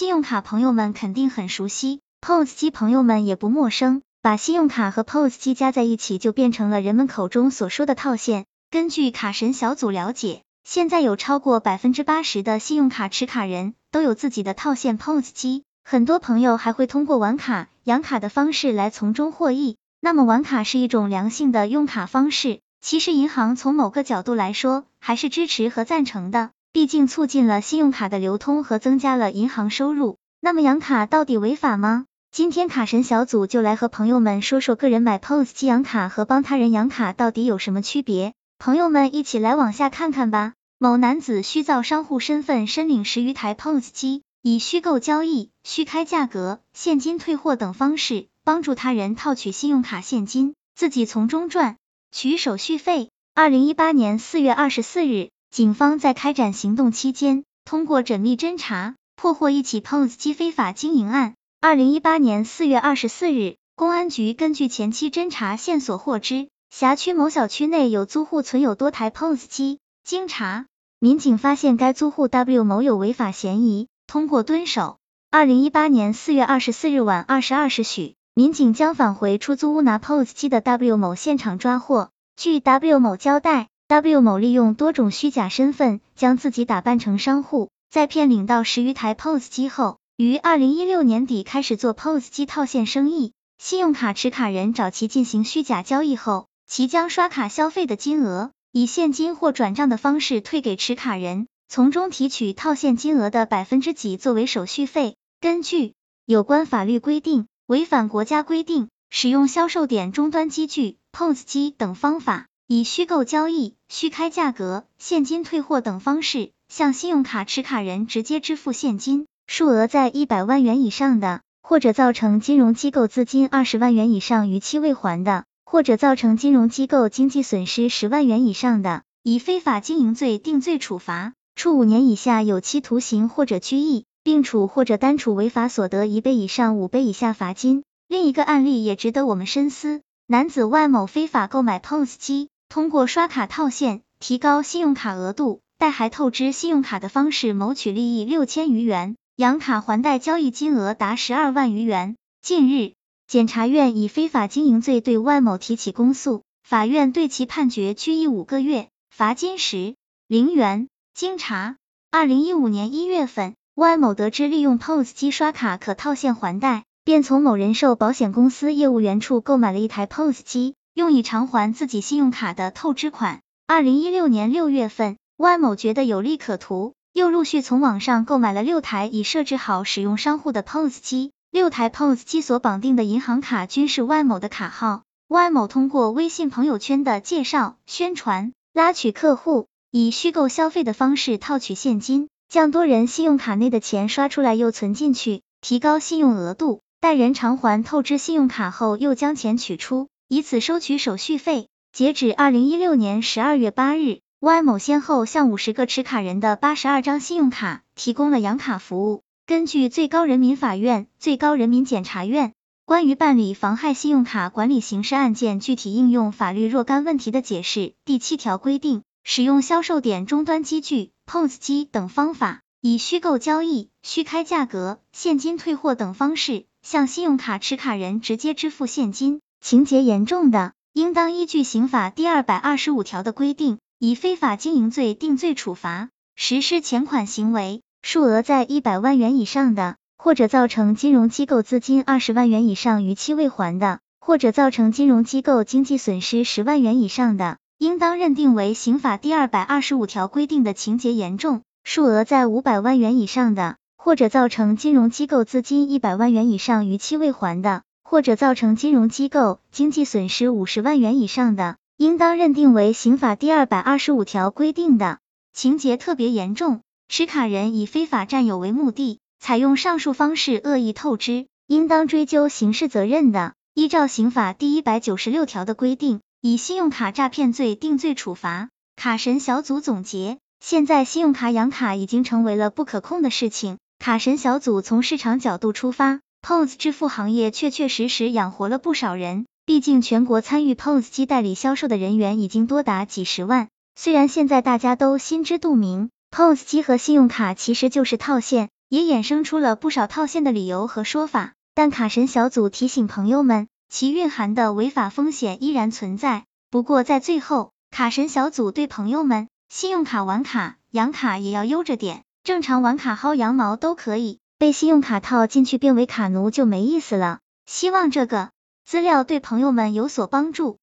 信用卡朋友们肯定很熟悉，POS 机朋友们也不陌生。把信用卡和 POS 机加在一起，就变成了人们口中所说的套现。根据卡神小组了解，现在有超过百分之八十的信用卡持卡人都有自己的套现 POS 机，很多朋友还会通过玩卡、养卡的方式来从中获益。那么玩卡是一种良性的用卡方式，其实银行从某个角度来说还是支持和赞成的。毕竟促进了信用卡的流通和增加了银行收入。那么养卡到底违法吗？今天卡神小组就来和朋友们说说个人买 POS 机养卡和帮他人养卡到底有什么区别。朋友们一起来往下看看吧。某男子虚造商户身份，申领十余台 POS 机，以虚构交易、虚开价格、现金退货等方式，帮助他人套取信用卡现金，自己从中赚取手续费。二零一八年四月二十四日。警方在开展行动期间，通过缜密侦查，破获一起 POS 机非法经营案。二零一八年四月二十四日，公安局根据前期侦查线索获知，辖区某小区内有租户存有多台 POS 机。经查，民警发现该租户 W 某有违法嫌疑，通过蹲守。二零一八年四月二十四日晚二十二时许，民警将返回出租屋拿 POS 机的 W 某现场抓获。据 W 某交代。W 某利用多种虚假身份，将自己打扮成商户，在骗领到十余台 POS 机后，于二零一六年底开始做 POS 机套现生意。信用卡持卡人找其进行虚假交易后，其将刷卡消费的金额以现金或转账的方式退给持卡人，从中提取套现金额的百分之几作为手续费。根据有关法律规定，违反国家规定，使用销售点终端机具 POS 机等方法。以虚构交易、虚开价格、现金退货等方式，向信用卡持卡人直接支付现金，数额在一百万元以上的，或者造成金融机构资金二十万元以上逾期未还的，或者造成金融机构经济损失十万元以上的，以非法经营罪定罪处罚，处五年以下有期徒刑或者拘役，并处或者单处违法所得一倍以上五倍以下罚金。另一个案例也值得我们深思，男子外某非法购买 POS 机。通过刷卡套现，提高信用卡额度，贷还透支信用卡的方式谋取利益六千余元，养卡还贷交易金额达十二万余元。近日，检察院以非法经营罪对万某提起公诉，法院对其判决拘役五个月，罚金十零元。经查，二零一五年一月份，万某得知利用 POS 机刷卡可套现还贷，便从某人寿保险公司业务员处购买了一台 POS 机。用以偿还自己信用卡的透支款。二零一六年六月份万某觉得有利可图，又陆续从网上购买了六台已设置好使用商户的 POS 机。六台 POS 机所绑定的银行卡均是万某的卡号。万某通过微信朋友圈的介绍、宣传，拉取客户，以虚构消费的方式套取现金，将多人信用卡内的钱刷出来又存进去，提高信用额度。待人偿还透支信用卡后，又将钱取出。以此收取手续费。截止二零一六年十二月八日，Y 某先后向五十个持卡人的八十二张信用卡提供了养卡服务。根据最高人民法院、最高人民检察院关于办理妨害信用卡管理刑事案件具体应用法律若干问题的解释第七条规定，使用销售点终端机具、POS 机等方法，以虚构交易、虚开价格、现金退货等方式，向信用卡持卡人直接支付现金。情节严重的，应当依据刑法第二百二十五条的规定，以非法经营罪定罪处罚。实施前款行为，数额在一百万元以上的，或者造成金融机构资金二十万元以上逾期未还的，或者造成金融机构经济损失十万元以上的，应当认定为刑法第二百二十五条规定的情节严重；数额在五百万元以上的，或者造成金融机构资金一百万元以上逾期未还的。或者造成金融机构经济损失五十万元以上的，应当认定为刑法第二百二十五条规定的情节特别严重。持卡人以非法占有为目的，采用上述方式恶意透支，应当追究刑事责任的，依照刑法第一百九十六条的规定，以信用卡诈骗罪定罪处罚。卡神小组总结：现在信用卡养卡已经成为了不可控的事情。卡神小组从市场角度出发。POS 支付行业确确实实养活了不少人，毕竟全国参与 POS 机代理销售的人员已经多达几十万。虽然现在大家都心知肚明，POS 机和信用卡其实就是套现，也衍生出了不少套现的理由和说法。但卡神小组提醒朋友们，其蕴含的违法风险依然存在。不过在最后，卡神小组对朋友们，信用卡玩卡、养卡也要悠着点，正常玩卡薅羊毛都可以，被信用卡套进去变为卡奴就没意思了。希望这个资料对朋友们有所帮助。